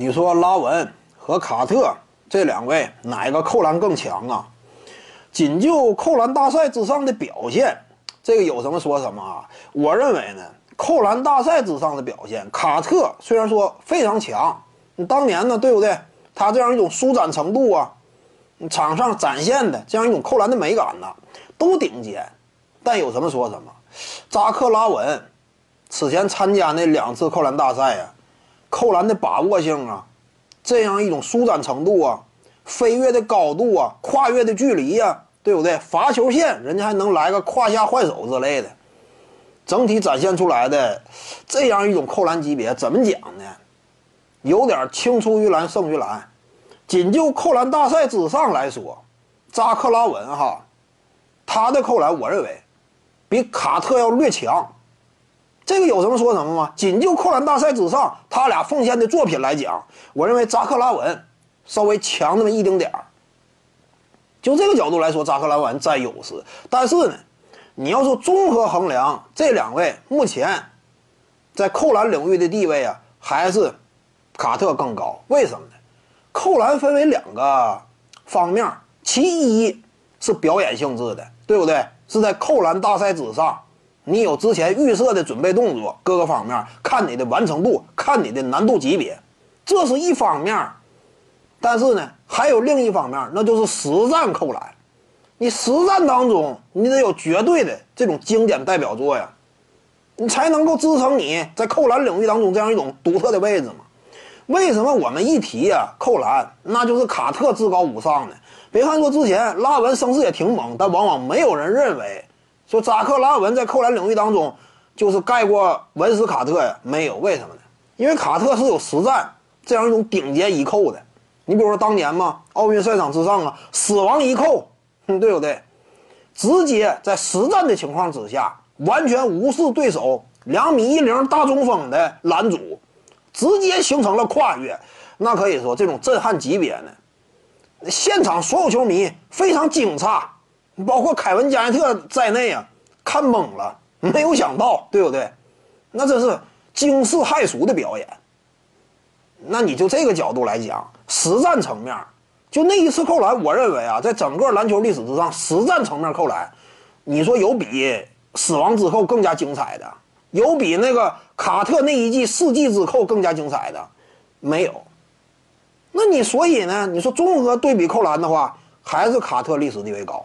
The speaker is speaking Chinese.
你说拉文和卡特这两位哪个扣篮更强啊？仅就扣篮大赛之上的表现，这个有什么说什么啊？我认为呢，扣篮大赛之上的表现，卡特虽然说非常强，当年呢，对不对？他这样一种舒展程度啊，场上展现的这样一种扣篮的美感呢，都顶尖。但有什么说什么，扎克拉文此前参加那两次扣篮大赛呀。扣篮的把握性啊，这样一种舒展程度啊，飞跃的高度啊，跨越的距离呀，对不对？罚球线人家还能来个胯下换手之类的，整体展现出来的这样一种扣篮级别，怎么讲呢？有点青出于蓝胜于蓝。仅就扣篮大赛之上来说，扎克拉文哈，他的扣篮我认为比卡特要略强。这个有什么说什么吗？仅就扣篮大赛之上，他俩奉献的作品来讲，我认为扎克拉文稍微强那么一丁点儿。就这个角度来说，扎克拉文占优势。但是呢，你要说综合衡量这两位目前在扣篮领域的地位啊，还是卡特更高。为什么呢？扣篮分为两个方面，其一是表演性质的，对不对？是在扣篮大赛之上。你有之前预设的准备动作，各个方面看你的完成度，看你的难度级别，这是一方面。但是呢，还有另一方面，那就是实战扣篮。你实战当中，你得有绝对的这种经典代表作呀，你才能够支撑你在扣篮领域当中这样一种独特的位置嘛。为什么我们一提呀扣篮，那就是卡特至高无上的？别看说之前拉文声势也挺猛，但往往没有人认为。说扎克拉文在扣篮领域当中，就是盖过文斯卡特呀？没有，为什么呢？因为卡特是有实战这样一种顶尖一扣的。你比如说当年嘛，奥运赛场之上啊，死亡一扣，对不对？直接在实战的情况之下，完全无视对手两米一零大中锋的拦阻，直接形成了跨越。那可以说这种震撼级别呢，现场所有球迷非常惊诧。包括凯文·加内特在内啊，看懵了，没有想到，对不对？那这是惊世骇俗的表演。那你就这个角度来讲，实战层面，就那一次扣篮，我认为啊，在整个篮球历史之上，实战层面扣篮，你说有比死亡之扣更加精彩的，有比那个卡特那一记世纪之扣更加精彩的，没有。那你所以呢？你说综合对比扣篮的话，还是卡特历史地位高。